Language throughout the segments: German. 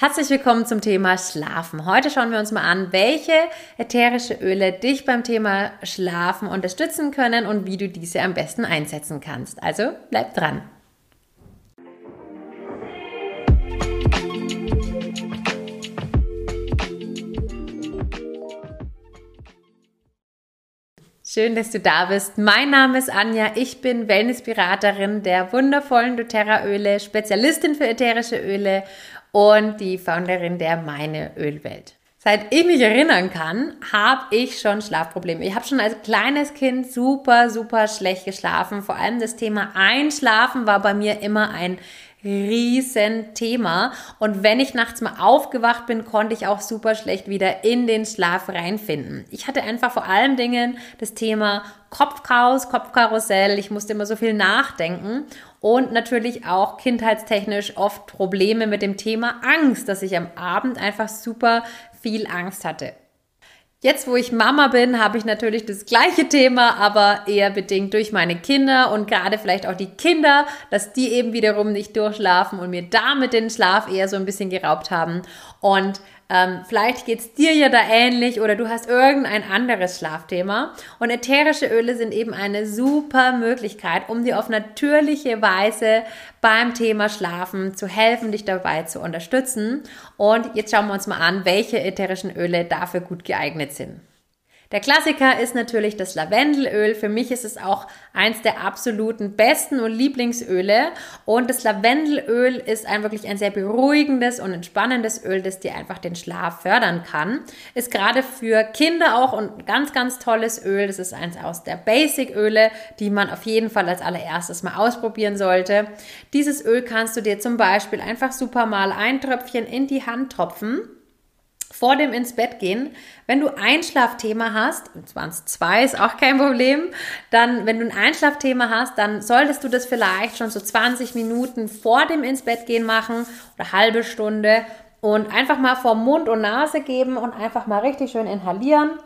Herzlich willkommen zum Thema Schlafen. Heute schauen wir uns mal an, welche ätherische Öle dich beim Thema Schlafen unterstützen können und wie du diese am besten einsetzen kannst. Also bleib dran. Schön, dass du da bist. Mein Name ist Anja. Ich bin Wellnessberaterin der wundervollen doTERRA Öle, Spezialistin für ätherische Öle und die Founderin der Meine Ölwelt. Seit ich mich erinnern kann, habe ich schon Schlafprobleme. Ich habe schon als kleines Kind super, super schlecht geschlafen. Vor allem das Thema Einschlafen war bei mir immer ein riesen Thema. Und wenn ich nachts mal aufgewacht bin, konnte ich auch super schlecht wieder in den Schlaf reinfinden. Ich hatte einfach vor allen Dingen das Thema Kopfchaos, Kopfkarussell. Ich musste immer so viel nachdenken und natürlich auch kindheitstechnisch oft Probleme mit dem Thema Angst, dass ich am Abend einfach super viel Angst hatte. Jetzt, wo ich Mama bin, habe ich natürlich das gleiche Thema, aber eher bedingt durch meine Kinder und gerade vielleicht auch die Kinder, dass die eben wiederum nicht durchschlafen und mir damit den Schlaf eher so ein bisschen geraubt haben. Und ähm, vielleicht geht's dir ja da ähnlich oder du hast irgendein anderes Schlafthema. Und ätherische Öle sind eben eine super Möglichkeit, um dir auf natürliche Weise beim Thema Schlafen zu helfen, dich dabei zu unterstützen. Und jetzt schauen wir uns mal an, welche ätherischen Öle dafür gut geeignet sind. Der Klassiker ist natürlich das Lavendelöl. Für mich ist es auch eins der absoluten besten und Lieblingsöle. Und das Lavendelöl ist ein wirklich ein sehr beruhigendes und entspannendes Öl, das dir einfach den Schlaf fördern kann. Ist gerade für Kinder auch ein ganz, ganz tolles Öl. Das ist eins aus der Basic-Öle, die man auf jeden Fall als allererstes mal ausprobieren sollte. Dieses Öl kannst du dir zum Beispiel einfach super mal ein Tröpfchen in die Hand tropfen vor dem ins Bett gehen. Wenn du Einschlafthema hast, und zwar zwei ist auch kein Problem, dann, wenn du ein Einschlafthema hast, dann solltest du das vielleicht schon so 20 Minuten vor dem ins Bett gehen machen oder halbe Stunde und einfach mal vor Mund und Nase geben und einfach mal richtig schön inhalieren.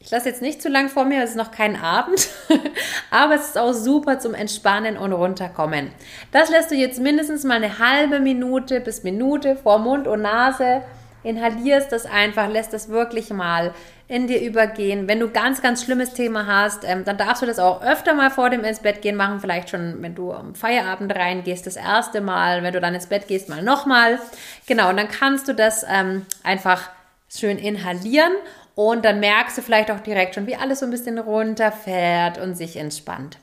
Ich lasse jetzt nicht zu lang vor mir, es ist noch kein Abend, aber es ist auch super zum Entspannen und runterkommen. Das lässt du jetzt mindestens mal eine halbe Minute bis Minute vor Mund und Nase inhalierst das einfach, lässt das wirklich mal in dir übergehen. Wenn du ganz, ganz schlimmes Thema hast, ähm, dann darfst du das auch öfter mal vor dem ins Bett gehen machen. Vielleicht schon, wenn du am Feierabend reingehst, das erste Mal. Wenn du dann ins Bett gehst, mal nochmal. Genau, und dann kannst du das ähm, einfach schön inhalieren und dann merkst du vielleicht auch direkt schon, wie alles so ein bisschen runterfährt und sich entspannt.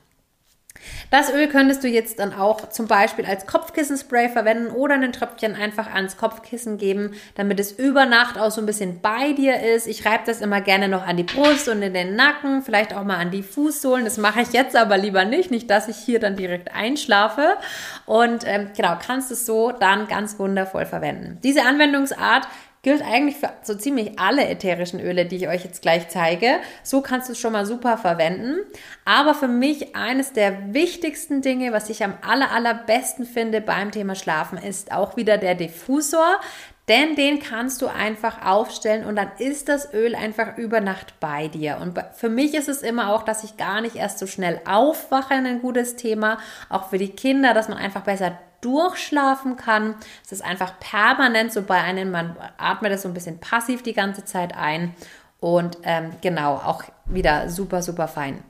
Das Öl könntest du jetzt dann auch zum Beispiel als Kopfkissenspray verwenden oder ein Tröpfchen einfach ans Kopfkissen geben, damit es über Nacht auch so ein bisschen bei dir ist. Ich reibe das immer gerne noch an die Brust und in den Nacken, vielleicht auch mal an die Fußsohlen. Das mache ich jetzt aber lieber nicht, nicht, dass ich hier dann direkt einschlafe. Und ähm, genau, kannst es so dann ganz wundervoll verwenden. Diese Anwendungsart gilt eigentlich für so ziemlich alle ätherischen Öle, die ich euch jetzt gleich zeige. So kannst du es schon mal super verwenden. Aber für mich eines der wichtigsten Dinge, was ich am aller, allerbesten finde beim Thema Schlafen, ist auch wieder der Diffusor. Denn den kannst du einfach aufstellen und dann ist das Öl einfach über Nacht bei dir. Und für mich ist es immer auch, dass ich gar nicht erst so schnell aufwache, ein gutes Thema. Auch für die Kinder, dass man einfach besser durchschlafen kann. Es ist einfach permanent so bei einem, man atmet das so ein bisschen passiv die ganze Zeit ein und ähm, genau, auch wieder super, super fein.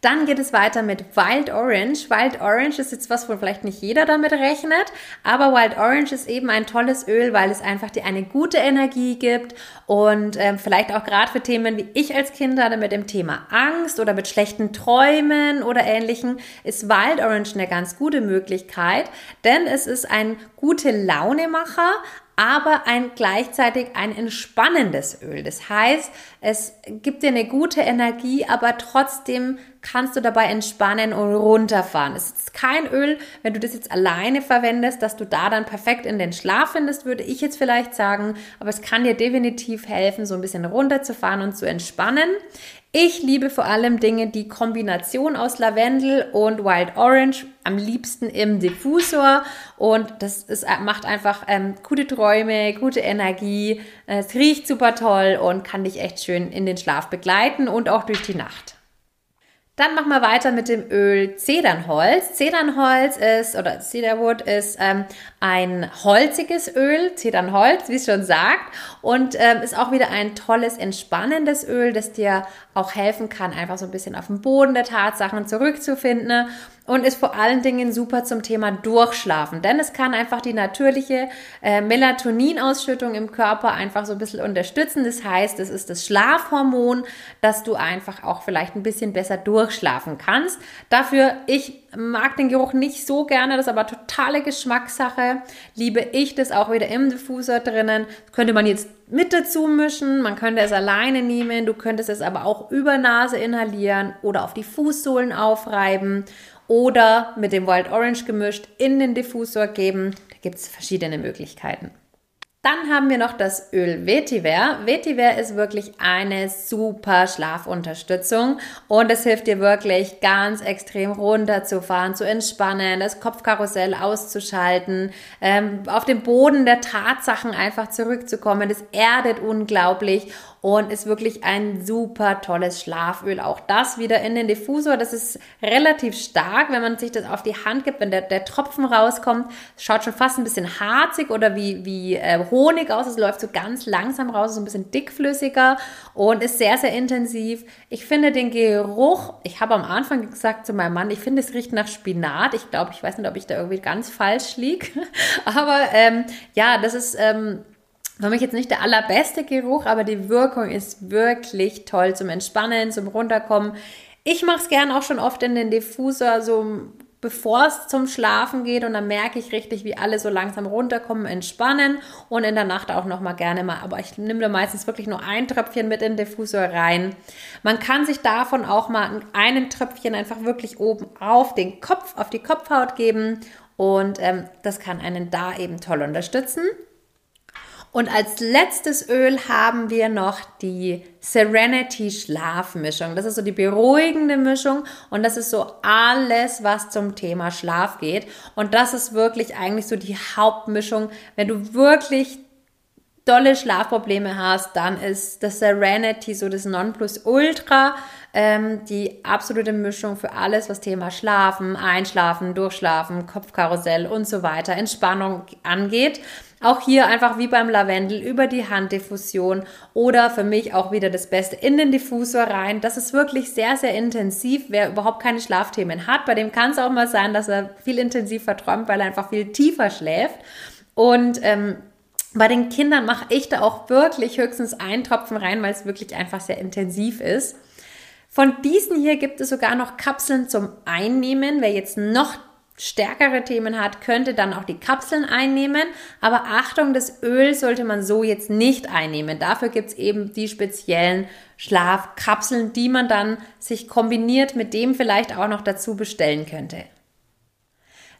Dann geht es weiter mit Wild Orange. Wild Orange ist jetzt was, wo vielleicht nicht jeder damit rechnet, aber Wild Orange ist eben ein tolles Öl, weil es einfach dir eine gute Energie gibt und ähm, vielleicht auch gerade für Themen wie ich als Kind hatte mit dem Thema Angst oder mit schlechten Träumen oder ähnlichen, ist Wild Orange eine ganz gute Möglichkeit, denn es ist ein gute Launemacher, aber ein gleichzeitig ein entspannendes Öl. Das heißt, es gibt dir eine gute Energie, aber trotzdem kannst du dabei entspannen und runterfahren. Es ist kein Öl, wenn du das jetzt alleine verwendest, dass du da dann perfekt in den Schlaf findest, würde ich jetzt vielleicht sagen, aber es kann dir definitiv helfen, so ein bisschen runterzufahren und zu entspannen. Ich liebe vor allem Dinge, die Kombination aus Lavendel und Wild Orange, am liebsten im Diffusor. Und das ist, macht einfach ähm, gute Träume, gute Energie. Es riecht super toll und kann dich echt schön in den Schlaf begleiten und auch durch die Nacht. Dann machen wir weiter mit dem Öl Zedernholz. Zedernholz ist, oder Cedarwood ist ähm, ein holziges Öl, Zedernholz, wie es schon sagt, und ähm, ist auch wieder ein tolles, entspannendes Öl, das dir auch helfen kann, einfach so ein bisschen auf den Boden der Tatsachen zurückzufinden und ist vor allen Dingen super zum Thema Durchschlafen, denn es kann einfach die natürliche äh, Melatoninausschüttung im Körper einfach so ein bisschen unterstützen. Das heißt, es ist das Schlafhormon, dass du einfach auch vielleicht ein bisschen besser durchschlafen kannst. Dafür, ich mag den Geruch nicht so gerne, das ist aber totale Geschmackssache. Liebe ich das auch wieder im Diffusor drinnen. Das könnte man jetzt mit dazu mischen, man könnte es alleine nehmen, du könntest es aber auch über Nase inhalieren oder auf die Fußsohlen aufreiben oder mit dem Wild Orange gemischt in den Diffusor geben. Da gibt es verschiedene Möglichkeiten. Dann haben wir noch das Öl Vetiver. Vetiver ist wirklich eine super Schlafunterstützung und es hilft dir wirklich ganz extrem runterzufahren, zu entspannen, das Kopfkarussell auszuschalten, ähm, auf den Boden der Tatsachen einfach zurückzukommen. Das erdet unglaublich und ist wirklich ein super tolles Schlaföl. Auch das wieder in den Diffusor. Das ist relativ stark, wenn man sich das auf die Hand gibt, wenn der, der Tropfen rauskommt. Schaut schon fast ein bisschen harzig oder wie, wie äh, Honig aus. Es läuft so ganz langsam raus, so ein bisschen dickflüssiger und ist sehr, sehr intensiv. Ich finde den Geruch, ich habe am Anfang gesagt zu meinem Mann, ich finde es riecht nach Spinat. Ich glaube, ich weiß nicht, ob ich da irgendwie ganz falsch liege. Aber ähm, ja, das ist... Ähm, für mich jetzt nicht der allerbeste Geruch, aber die Wirkung ist wirklich toll zum Entspannen, zum Runterkommen. Ich mache es gern auch schon oft in den Diffusor, so bevor es zum Schlafen geht und dann merke ich richtig, wie alle so langsam runterkommen, entspannen und in der Nacht auch noch mal gerne mal, aber ich nehme da meistens wirklich nur ein Tröpfchen mit in den Diffusor rein. Man kann sich davon auch mal einen Tröpfchen einfach wirklich oben auf den Kopf, auf die Kopfhaut geben und ähm, das kann einen da eben toll unterstützen. Und als letztes Öl haben wir noch die Serenity Schlafmischung. Das ist so die beruhigende Mischung und das ist so alles, was zum Thema Schlaf geht. Und das ist wirklich eigentlich so die Hauptmischung. Wenn du wirklich dolle Schlafprobleme hast, dann ist das Serenity so das Nonplusultra, ähm, die absolute Mischung für alles, was Thema Schlafen, Einschlafen, Durchschlafen, Kopfkarussell und so weiter, Entspannung angeht. Auch hier einfach wie beim Lavendel über die Handdiffusion oder für mich auch wieder das Beste in den Diffusor rein. Das ist wirklich sehr, sehr intensiv. Wer überhaupt keine Schlafthemen hat, bei dem kann es auch mal sein, dass er viel intensiver träumt, weil er einfach viel tiefer schläft. Und ähm, bei den Kindern mache ich da auch wirklich höchstens einen Tropfen rein, weil es wirklich einfach sehr intensiv ist. Von diesen hier gibt es sogar noch Kapseln zum Einnehmen. Wer jetzt noch stärkere Themen hat, könnte dann auch die Kapseln einnehmen. Aber Achtung, das Öl sollte man so jetzt nicht einnehmen. Dafür gibt's eben die speziellen Schlafkapseln, die man dann sich kombiniert mit dem vielleicht auch noch dazu bestellen könnte.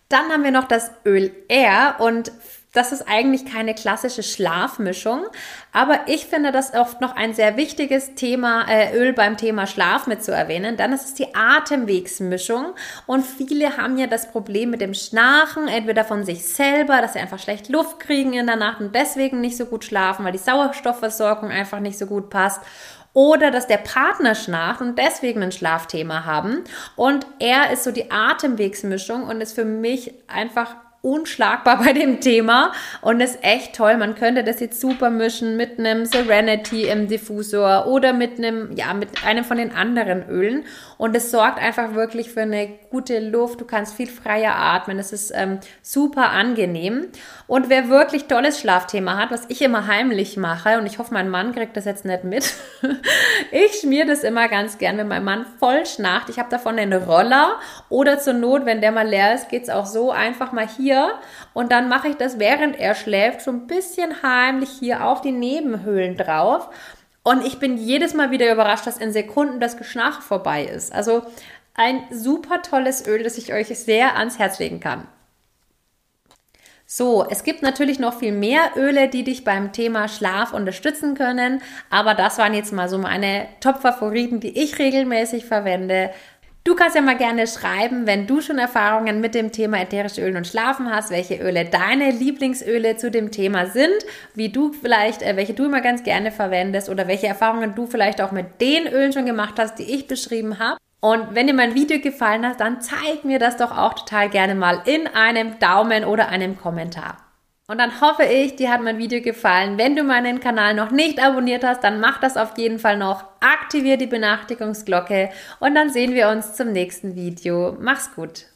Dann haben wir noch das Öl Air und das ist eigentlich keine klassische Schlafmischung, aber ich finde das oft noch ein sehr wichtiges Thema, äh, Öl beim Thema Schlaf mit zu erwähnen, dann ist es die Atemwegsmischung und viele haben ja das Problem mit dem Schnarchen, entweder von sich selber, dass sie einfach schlecht Luft kriegen in der Nacht und deswegen nicht so gut schlafen, weil die Sauerstoffversorgung einfach nicht so gut passt oder dass der Partner schnarcht und deswegen ein Schlafthema haben. Und er ist so die Atemwegsmischung und ist für mich einfach unschlagbar bei dem Thema und ist echt toll. Man könnte das jetzt super mischen mit einem Serenity im Diffusor oder mit einem, ja, mit einem von den anderen Ölen. Und es sorgt einfach wirklich für eine gute Luft. Du kannst viel freier atmen. Es ist ähm, super angenehm. Und wer wirklich tolles Schlafthema hat, was ich immer heimlich mache, und ich hoffe, mein Mann kriegt das jetzt nicht mit. ich schmier das immer ganz gern, wenn mein Mann voll schnarcht. Ich habe davon einen Roller oder zur Not, wenn der mal leer ist, geht's auch so einfach mal hier hier und dann mache ich das, während er schläft, so ein bisschen heimlich hier auf die Nebenhöhlen drauf. Und ich bin jedes Mal wieder überrascht, dass in Sekunden das Geschnarch vorbei ist. Also ein super tolles Öl, das ich euch sehr ans Herz legen kann. So, es gibt natürlich noch viel mehr Öle, die dich beim Thema Schlaf unterstützen können, aber das waren jetzt mal so meine Top-Favoriten, die ich regelmäßig verwende. Du kannst ja mal gerne schreiben, wenn du schon Erfahrungen mit dem Thema ätherische Öle und Schlafen hast, welche Öle deine Lieblingsöle zu dem Thema sind, wie du vielleicht, äh, welche du immer ganz gerne verwendest oder welche Erfahrungen du vielleicht auch mit den Ölen schon gemacht hast, die ich beschrieben habe. Und wenn dir mein Video gefallen hat, dann zeig mir das doch auch total gerne mal in einem Daumen oder einem Kommentar. Und dann hoffe ich, dir hat mein Video gefallen. Wenn du meinen Kanal noch nicht abonniert hast, dann mach das auf jeden Fall noch. Aktiviere die Benachrichtigungsglocke und dann sehen wir uns zum nächsten Video. Mach's gut.